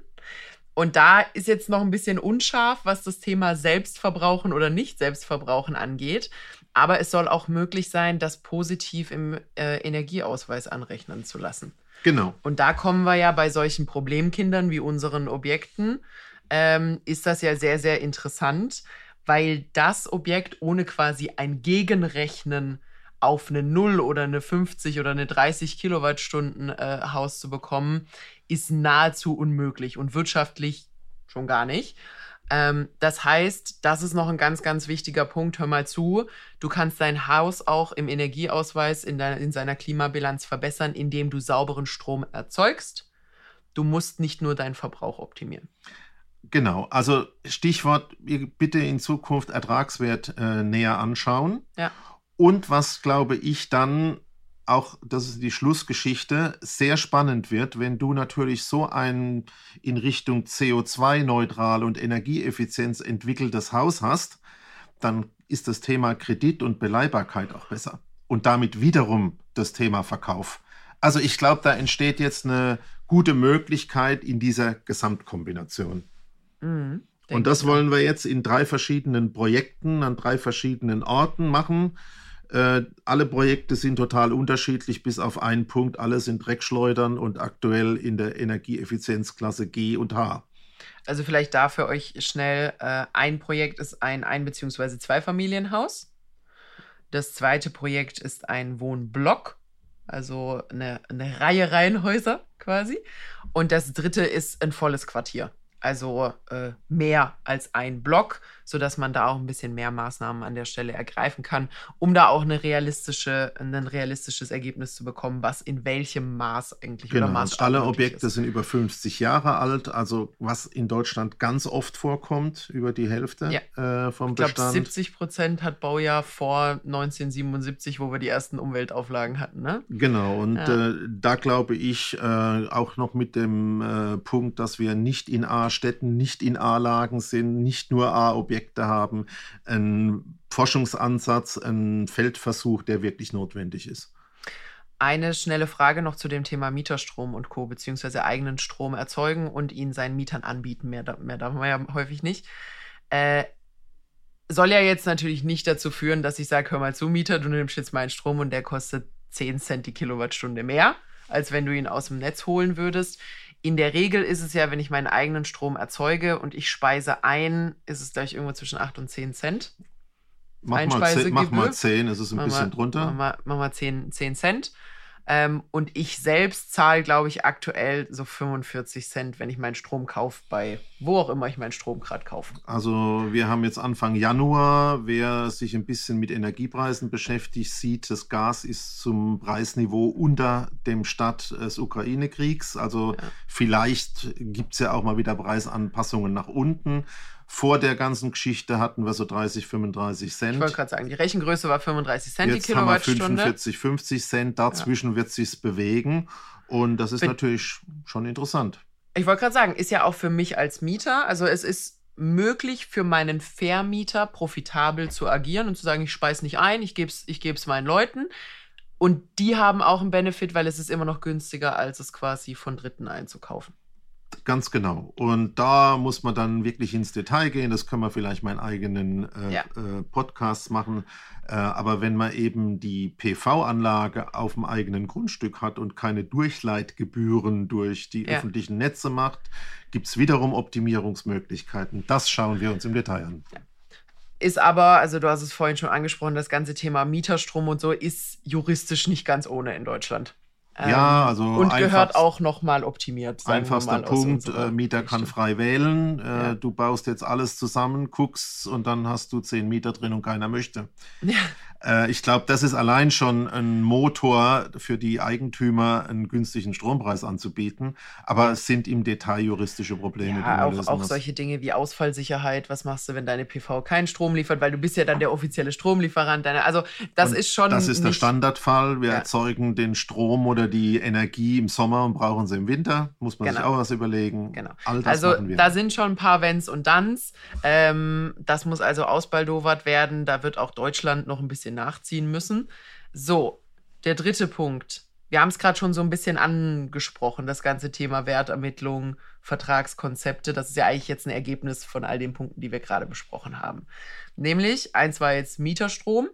[SPEAKER 1] Und da ist jetzt noch ein bisschen unscharf, was das Thema Selbstverbrauchen oder nicht Selbstverbrauchen angeht. Aber es soll auch möglich sein, das positiv im äh, Energieausweis anrechnen zu lassen.
[SPEAKER 2] Genau.
[SPEAKER 1] Und da kommen wir ja bei solchen Problemkindern wie unseren Objekten, ähm, ist das ja sehr, sehr interessant, weil das Objekt ohne quasi ein Gegenrechnen auf eine 0 oder eine 50 oder eine 30 Kilowattstunden äh, Haus zu bekommen, ist nahezu unmöglich und wirtschaftlich schon gar nicht. Ähm, das heißt, das ist noch ein ganz, ganz wichtiger Punkt. Hör mal zu. Du kannst dein Haus auch im Energieausweis in, deiner, in seiner Klimabilanz verbessern, indem du sauberen Strom erzeugst. Du musst nicht nur deinen Verbrauch optimieren.
[SPEAKER 2] Genau, also Stichwort bitte in Zukunft Ertragswert äh, näher anschauen.
[SPEAKER 1] Ja.
[SPEAKER 2] Und was glaube ich dann auch, das ist die Schlussgeschichte, sehr spannend wird, wenn du natürlich so ein in Richtung CO2-neutral und Energieeffizienz entwickeltes Haus hast, dann ist das Thema Kredit und Beleihbarkeit auch besser. Und damit wiederum das Thema Verkauf. Also ich glaube, da entsteht jetzt eine gute Möglichkeit in dieser Gesamtkombination. Mhm, und das wollen wir jetzt in drei verschiedenen Projekten an drei verschiedenen Orten machen. Äh, alle Projekte sind total unterschiedlich, bis auf einen Punkt. Alle sind Dreckschleudern und aktuell in der Energieeffizienzklasse G und H.
[SPEAKER 1] Also vielleicht da für euch schnell, äh, ein Projekt ist ein Ein- bzw. Zweifamilienhaus. Das zweite Projekt ist ein Wohnblock, also eine, eine Reihe Reihenhäuser quasi. Und das dritte ist ein volles Quartier. Also äh, mehr als ein Block, sodass man da auch ein bisschen mehr Maßnahmen an der Stelle ergreifen kann, um da auch eine realistische, ein realistisches Ergebnis zu bekommen, was in welchem Maß eigentlich
[SPEAKER 2] genau,
[SPEAKER 1] oder Maßstab
[SPEAKER 2] Alle Objekte ist. sind über 50 Jahre alt, also was in Deutschland ganz oft vorkommt, über die Hälfte ja. äh, vom ich glaub, Bestand.
[SPEAKER 1] 70 Prozent hat Baujahr vor 1977, wo wir die ersten Umweltauflagen hatten. Ne?
[SPEAKER 2] Genau, und ja. äh, da glaube ich äh, auch noch mit dem äh, Punkt, dass wir nicht in A-Städten, nicht in A-Lagen sind, nicht nur A-Objekte haben, ein Forschungsansatz, ein Feldversuch, der wirklich notwendig ist.
[SPEAKER 1] Eine schnelle Frage noch zu dem Thema Mieterstrom und Co., beziehungsweise eigenen Strom erzeugen und ihn seinen Mietern anbieten. Mehr, mehr darf man ja häufig nicht. Äh, soll ja jetzt natürlich nicht dazu führen, dass ich sage, hör mal zu, Mieter, du nimmst jetzt meinen Strom und der kostet 10 Cent die Kilowattstunde mehr, als wenn du ihn aus dem Netz holen würdest. In der Regel ist es ja, wenn ich meinen eigenen Strom erzeuge und ich speise ein, ist es gleich irgendwo zwischen 8 und 10 Cent.
[SPEAKER 2] Mach mal, 10, mach mal 10, ist es ein mach bisschen
[SPEAKER 1] mal,
[SPEAKER 2] drunter.
[SPEAKER 1] Mach mal, mach mal 10, 10 Cent. Ähm, und ich selbst zahle, glaube ich, aktuell so 45 Cent, wenn ich meinen Strom kaufe, bei wo auch immer ich meinen Strom gerade kaufe.
[SPEAKER 2] Also wir haben jetzt Anfang Januar. Wer sich ein bisschen mit Energiepreisen beschäftigt, sieht, das Gas ist zum Preisniveau unter dem Start des Ukraine-Kriegs. Also ja. vielleicht gibt es ja auch mal wieder Preisanpassungen nach unten. Vor der ganzen Geschichte hatten wir so 30, 35 Cent.
[SPEAKER 1] Ich wollte gerade sagen, die Rechengröße war 35 Cent
[SPEAKER 2] Jetzt
[SPEAKER 1] die Kilowattstunde.
[SPEAKER 2] Haben wir 45, 50 Cent. Dazwischen ja. wird sich bewegen. Und das ist Bin natürlich schon interessant.
[SPEAKER 1] Ich wollte gerade sagen, ist ja auch für mich als Mieter, also es ist möglich für meinen Vermieter profitabel zu agieren und zu sagen, ich speise nicht ein, ich gebe es ich geb's meinen Leuten. Und die haben auch einen Benefit, weil es ist immer noch günstiger, als es quasi von Dritten einzukaufen.
[SPEAKER 2] Ganz genau. Und da muss man dann wirklich ins Detail gehen. Das können wir vielleicht meinen eigenen äh, ja. äh, Podcast machen. Äh, aber wenn man eben die PV-Anlage auf dem eigenen Grundstück hat und keine Durchleitgebühren durch die ja. öffentlichen Netze macht, gibt es wiederum Optimierungsmöglichkeiten. Das schauen wir uns im Detail an. Ja.
[SPEAKER 1] Ist aber, also du hast es vorhin schon angesprochen, das ganze Thema Mieterstrom und so ist juristisch nicht ganz ohne in Deutschland.
[SPEAKER 2] Ja, ähm, also
[SPEAKER 1] und gehört auch noch mal optimiert.
[SPEAKER 2] Einfachster Punkt: äh, Mieter kann frei wählen. Äh, ja. Du baust jetzt alles zusammen, guckst und dann hast du zehn Mieter drin und keiner möchte. Ja. Äh, ich glaube, das ist allein schon ein Motor für die Eigentümer, einen günstigen Strompreis anzubieten. Aber es sind im Detail juristische Probleme.
[SPEAKER 1] Ja, auch, auch solche Dinge wie Ausfallsicherheit. Was machst du, wenn deine PV keinen Strom liefert? Weil du bist ja dann der offizielle Stromlieferant. Deine, also das und ist schon.
[SPEAKER 2] Das ist der Standardfall. Wir ja. erzeugen den Strom oder die Energie im Sommer und brauchen sie im Winter. Muss man genau. sich auch was überlegen.
[SPEAKER 1] Genau. also da sind schon ein paar Wenns und Danns. Ähm, das muss also ausbaldowert werden. Da wird auch Deutschland noch ein bisschen nachziehen müssen. So, der dritte Punkt. Wir haben es gerade schon so ein bisschen angesprochen, das ganze Thema Wertermittlung, Vertragskonzepte. Das ist ja eigentlich jetzt ein Ergebnis von all den Punkten, die wir gerade besprochen haben. Nämlich, eins war jetzt Mieterstrom.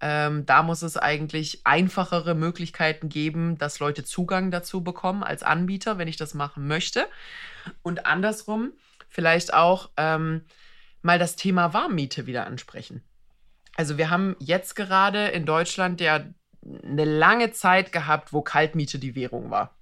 [SPEAKER 1] Ähm, da muss es eigentlich einfachere Möglichkeiten geben, dass Leute Zugang dazu bekommen als Anbieter, wenn ich das machen möchte. Und andersrum vielleicht auch ähm, mal das Thema Warmmiete wieder ansprechen. Also wir haben jetzt gerade in Deutschland ja eine lange Zeit gehabt, wo Kaltmiete die Währung war.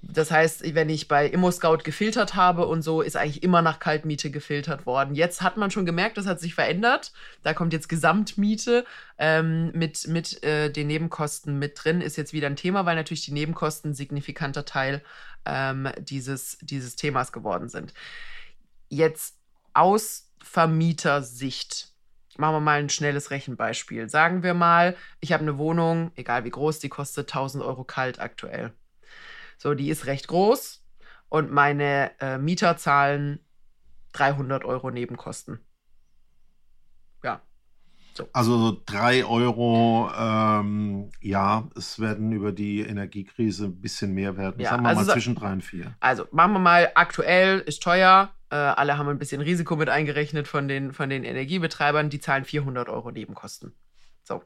[SPEAKER 1] Das heißt, wenn ich bei ImmoScout gefiltert habe und so, ist eigentlich immer nach Kaltmiete gefiltert worden. Jetzt hat man schon gemerkt, das hat sich verändert. Da kommt jetzt Gesamtmiete ähm, mit, mit äh, den Nebenkosten mit drin. Ist jetzt wieder ein Thema, weil natürlich die Nebenkosten ein signifikanter Teil ähm, dieses, dieses Themas geworden sind. Jetzt aus Vermietersicht machen wir mal ein schnelles Rechenbeispiel. Sagen wir mal, ich habe eine Wohnung, egal wie groß, die kostet 1000 Euro kalt aktuell. So, die ist recht groß und meine äh, Mieter zahlen 300 Euro Nebenkosten. Ja.
[SPEAKER 2] So. Also 3 Euro, ähm, ja, es werden über die Energiekrise ein bisschen mehr werden. Ja, Sagen wir also mal zwischen 3 und 4.
[SPEAKER 1] Also machen wir mal, aktuell ist teuer, äh, alle haben ein bisschen Risiko mit eingerechnet von den, von den Energiebetreibern. Die zahlen 400 Euro Nebenkosten. So.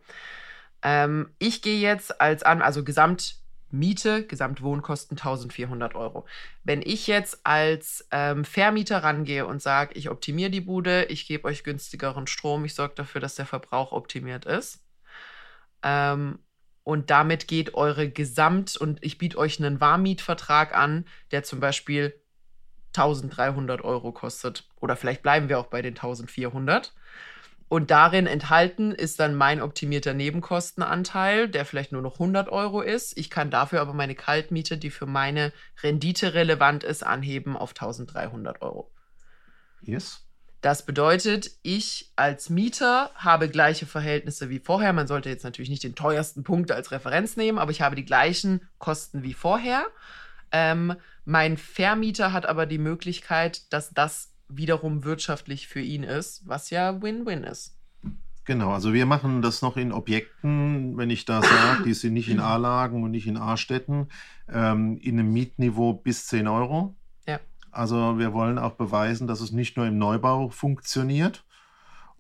[SPEAKER 1] Ähm, ich gehe jetzt als an, also Gesamtmiete, Gesamtwohnkosten 1400 Euro. Wenn ich jetzt als ähm, Vermieter rangehe und sage, ich optimiere die Bude, ich gebe euch günstigeren Strom, ich sorge dafür, dass der Verbrauch optimiert ist. Ähm, und damit geht eure Gesamt- und ich biete euch einen Warmmietvertrag an, der zum Beispiel 1300 Euro kostet. Oder vielleicht bleiben wir auch bei den 1400. Und darin enthalten ist dann mein optimierter Nebenkostenanteil, der vielleicht nur noch 100 Euro ist. Ich kann dafür aber meine Kaltmiete, die für meine Rendite relevant ist, anheben auf 1300 Euro.
[SPEAKER 2] Yes.
[SPEAKER 1] Das bedeutet, ich als Mieter habe gleiche Verhältnisse wie vorher. Man sollte jetzt natürlich nicht den teuersten Punkt als Referenz nehmen, aber ich habe die gleichen Kosten wie vorher. Ähm, mein Vermieter hat aber die Möglichkeit, dass das wiederum wirtschaftlich für ihn ist, was ja Win-Win ist.
[SPEAKER 2] Genau, also wir machen das noch in Objekten, wenn ich da sage, die sind nicht in A-Lagen und nicht in A-Städten, ähm, in einem Mietniveau bis 10 Euro. Also wir wollen auch beweisen, dass es nicht nur im Neubau funktioniert.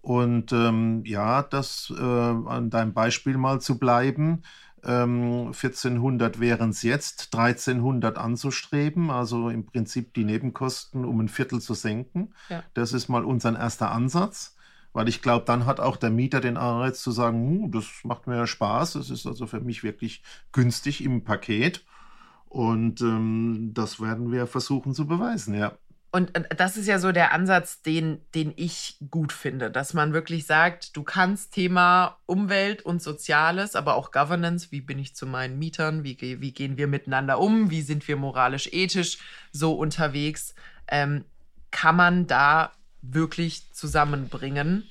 [SPEAKER 2] Und ähm, ja, das äh, an deinem Beispiel mal zu bleiben. Ähm, 1400 wären es jetzt, 1300 anzustreben, also im Prinzip die Nebenkosten um ein Viertel zu senken. Ja. Das ist mal unser erster Ansatz, weil ich glaube, dann hat auch der Mieter den Anreiz zu sagen, das macht mir Spaß, das ist also für mich wirklich günstig im Paket. Und ähm, das werden wir versuchen zu beweisen, ja.
[SPEAKER 1] Und äh, das ist ja so der Ansatz, den, den ich gut finde, dass man wirklich sagt, du kannst Thema Umwelt und Soziales, aber auch Governance, wie bin ich zu meinen Mietern, wie, wie gehen wir miteinander um, wie sind wir moralisch, ethisch so unterwegs, ähm, kann man da wirklich zusammenbringen.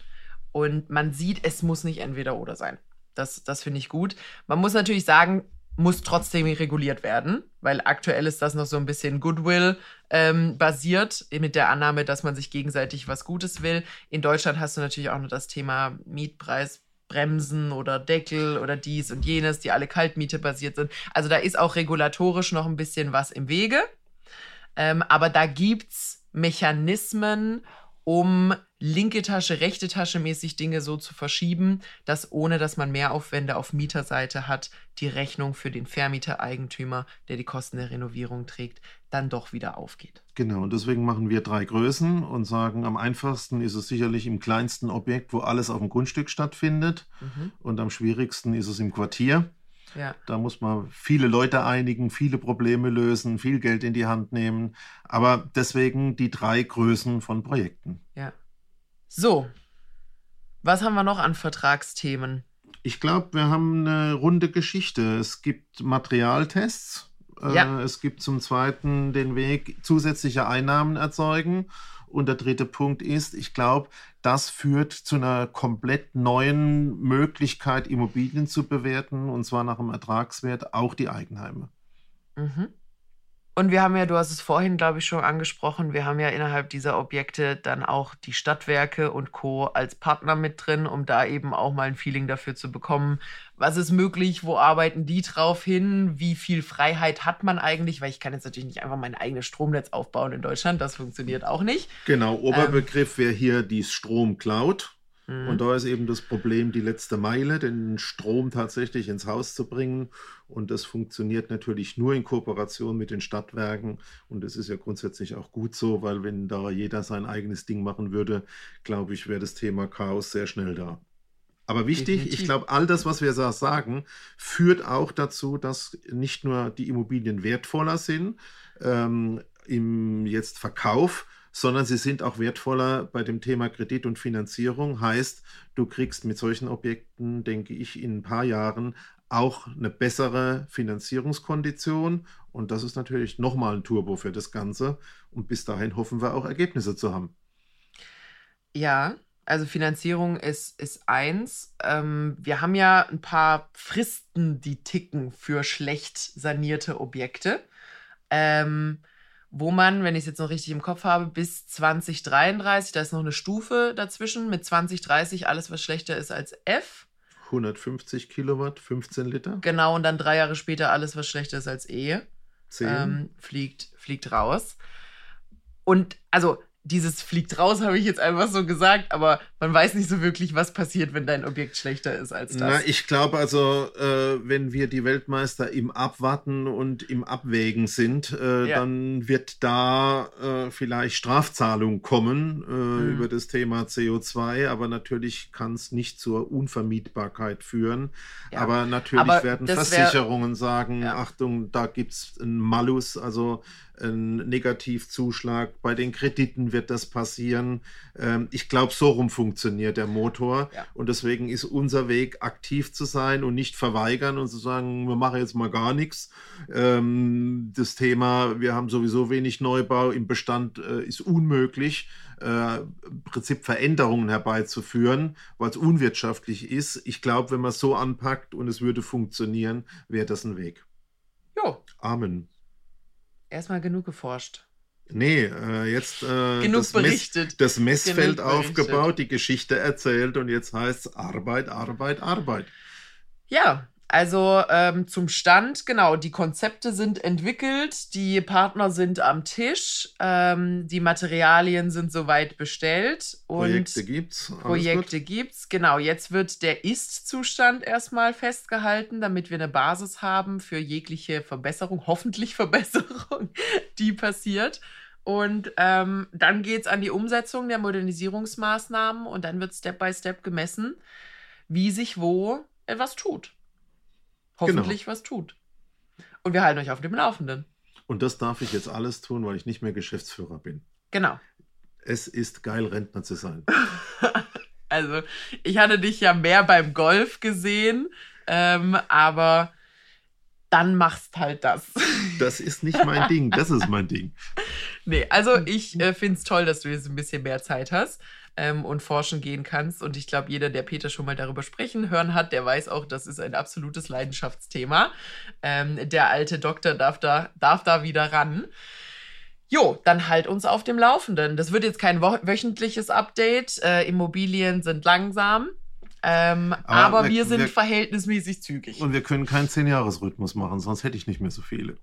[SPEAKER 1] Und man sieht, es muss nicht entweder oder sein. Das, das finde ich gut. Man muss natürlich sagen, muss trotzdem reguliert werden, weil aktuell ist das noch so ein bisschen Goodwill ähm, basiert, mit der Annahme, dass man sich gegenseitig was Gutes will. In Deutschland hast du natürlich auch noch das Thema Mietpreisbremsen oder Deckel oder dies und jenes, die alle Kaltmiete basiert sind. Also da ist auch regulatorisch noch ein bisschen was im Wege. Ähm, aber da gibt es Mechanismen, um linke Tasche, rechte Tasche mäßig Dinge so zu verschieben, dass ohne dass man Mehraufwände auf Mieterseite hat, die Rechnung für den Vermieter, Eigentümer, der die Kosten der Renovierung trägt, dann doch wieder aufgeht.
[SPEAKER 2] Genau, und deswegen machen wir drei Größen und sagen, am einfachsten ist es sicherlich im kleinsten Objekt, wo alles auf dem Grundstück stattfindet mhm. und am schwierigsten ist es im Quartier. Ja. Da muss man viele Leute einigen, viele Probleme lösen, viel Geld in die Hand nehmen. Aber deswegen die drei Größen von Projekten.
[SPEAKER 1] Ja. So. Was haben wir noch an Vertragsthemen?
[SPEAKER 2] Ich glaube, wir haben eine runde Geschichte. Es gibt Materialtests. Äh, ja. Es gibt zum Zweiten den Weg, zusätzliche Einnahmen erzeugen. Und der dritte Punkt ist, ich glaube, das führt zu einer komplett neuen Möglichkeit, Immobilien zu bewerten, und zwar nach dem Ertragswert, auch die Eigenheime.
[SPEAKER 1] Mhm. Und wir haben ja, du hast es vorhin, glaube ich, schon angesprochen, wir haben ja innerhalb dieser Objekte dann auch die Stadtwerke und Co. als Partner mit drin, um da eben auch mal ein Feeling dafür zu bekommen, was ist möglich, wo arbeiten die drauf hin, wie viel Freiheit hat man eigentlich, weil ich kann jetzt natürlich nicht einfach mein eigenes Stromnetz aufbauen in Deutschland, das funktioniert auch nicht.
[SPEAKER 2] Genau, Oberbegriff ähm, wäre hier die Stromcloud. Mhm. Und da ist eben das Problem, die letzte Meile, den Strom tatsächlich ins Haus zu bringen. Und das funktioniert natürlich nur in Kooperation mit den Stadtwerken. Und das ist ja grundsätzlich auch gut so, weil wenn da jeder sein eigenes Ding machen würde, glaube ich, wäre das Thema Chaos sehr schnell da. Aber wichtig, Definitiv. ich glaube, all das, was wir da sagen, führt auch dazu, dass nicht nur die Immobilien wertvoller sind ähm, im jetzt Verkauf, sondern sie sind auch wertvoller bei dem Thema Kredit und Finanzierung. Heißt, du kriegst mit solchen Objekten, denke ich, in ein paar Jahren auch eine bessere Finanzierungskondition. Und das ist natürlich nochmal ein Turbo für das Ganze. Und bis dahin hoffen wir auch Ergebnisse zu haben.
[SPEAKER 1] Ja, also Finanzierung ist, ist eins. Ähm, wir haben ja ein paar Fristen, die ticken für schlecht sanierte Objekte. Ähm, wo man, wenn ich es jetzt noch richtig im Kopf habe, bis 2033, da ist noch eine Stufe dazwischen, mit 2030 alles, was schlechter ist als F.
[SPEAKER 2] 150 Kilowatt, 15 Liter.
[SPEAKER 1] Genau, und dann drei Jahre später alles, was schlechter ist als E. 10. Ähm, fliegt, fliegt raus. Und also dieses fliegt raus, habe ich jetzt einfach so gesagt, aber man weiß nicht so wirklich, was passiert, wenn dein Objekt schlechter ist als das.
[SPEAKER 2] Na, ich glaube also, äh, wenn wir die Weltmeister im Abwarten und im Abwägen sind, äh, ja. dann wird da äh, vielleicht Strafzahlung kommen äh, mhm. über das Thema CO2, aber natürlich kann es nicht zur Unvermietbarkeit führen. Ja. Aber natürlich aber werden Versicherungen sagen, ja. Achtung, da gibt es einen Malus, also ein Negativzuschlag, bei den Krediten wird das passieren. Ähm, ich glaube, so rum funktioniert der Motor. Ja. Und deswegen ist unser Weg, aktiv zu sein und nicht verweigern und zu sagen, wir machen jetzt mal gar nichts. Ähm, das Thema, wir haben sowieso wenig Neubau im Bestand, äh, ist unmöglich. Äh, im Prinzip Veränderungen herbeizuführen, weil es unwirtschaftlich ist. Ich glaube, wenn man es so anpackt und es würde funktionieren, wäre das ein Weg.
[SPEAKER 1] Jo.
[SPEAKER 2] Amen.
[SPEAKER 1] Erstmal genug geforscht.
[SPEAKER 2] Nee, äh, jetzt äh,
[SPEAKER 1] Genug das, berichtet.
[SPEAKER 2] Mess, das Messfeld Genug aufgebaut, die Geschichte erzählt und jetzt heißt es Arbeit, Arbeit, Arbeit.
[SPEAKER 1] Ja, also ähm, zum Stand, genau, die Konzepte sind entwickelt, die Partner sind am Tisch, ähm, die Materialien sind soweit bestellt.
[SPEAKER 2] Und Projekte gibt's.
[SPEAKER 1] Projekte gut. gibt's, genau. Jetzt wird der Ist-Zustand erstmal festgehalten, damit wir eine Basis haben für jegliche Verbesserung, hoffentlich Verbesserung, <laughs> die passiert. Und ähm, dann geht es an die Umsetzung der Modernisierungsmaßnahmen und dann wird Step by Step gemessen, wie sich wo etwas tut hoffentlich genau. was tut. Und wir halten euch auf dem Laufenden.
[SPEAKER 2] Und das darf ich jetzt alles tun, weil ich nicht mehr Geschäftsführer bin.
[SPEAKER 1] Genau.
[SPEAKER 2] Es ist geil, Rentner zu sein. <laughs>
[SPEAKER 1] also, ich hatte dich ja mehr beim Golf gesehen, ähm, aber dann machst halt das. <laughs>
[SPEAKER 2] Das ist nicht mein Ding, das ist mein Ding.
[SPEAKER 1] Nee, also <laughs> ich äh, finde es toll, dass du jetzt ein bisschen mehr Zeit hast ähm, und forschen gehen kannst. Und ich glaube, jeder, der Peter schon mal darüber sprechen hören hat, der weiß auch, das ist ein absolutes Leidenschaftsthema. Ähm, der alte Doktor darf da, darf da wieder ran. Jo, dann halt uns auf dem Laufenden. Das wird jetzt kein wöchentliches Update. Äh, Immobilien sind langsam. Ähm, aber, aber wir, wir, sind wir, verhältnismäßig zügig.
[SPEAKER 2] Und wir können keinen 10-Jahres-Rhythmus machen, sonst hätte ich nicht mehr so viele.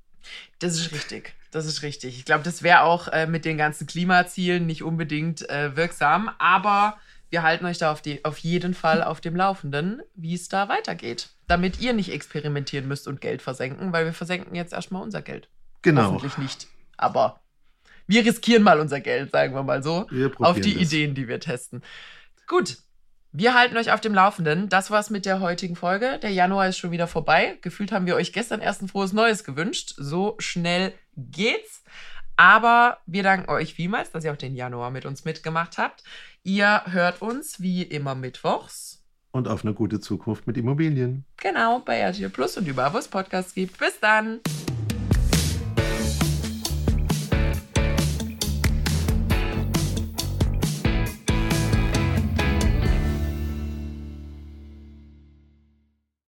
[SPEAKER 1] Das ist richtig. Das ist richtig. Ich glaube, das wäre auch äh, mit den ganzen Klimazielen nicht unbedingt äh, wirksam, aber wir halten euch da auf, die, auf jeden Fall auf dem Laufenden, wie es da weitergeht. Damit ihr nicht experimentieren müsst und Geld versenken, weil wir versenken jetzt erstmal unser Geld.
[SPEAKER 2] Genau.
[SPEAKER 1] Hoffentlich nicht. Aber wir riskieren mal unser Geld, sagen wir mal so, wir auf die das. Ideen, die wir testen. Gut, wir halten euch auf dem Laufenden. Das war's mit der heutigen Folge. Der Januar ist schon wieder vorbei. Gefühlt haben wir euch gestern erst ein frohes Neues gewünscht. So schnell geht's. Aber wir danken euch vielmals, dass ihr auch den Januar mit uns mitgemacht habt. Ihr hört uns wie immer mittwochs.
[SPEAKER 2] Und auf eine gute Zukunft mit Immobilien.
[SPEAKER 1] Genau, bei RTL Plus und überall, wo es Podcasts gibt. Bis dann.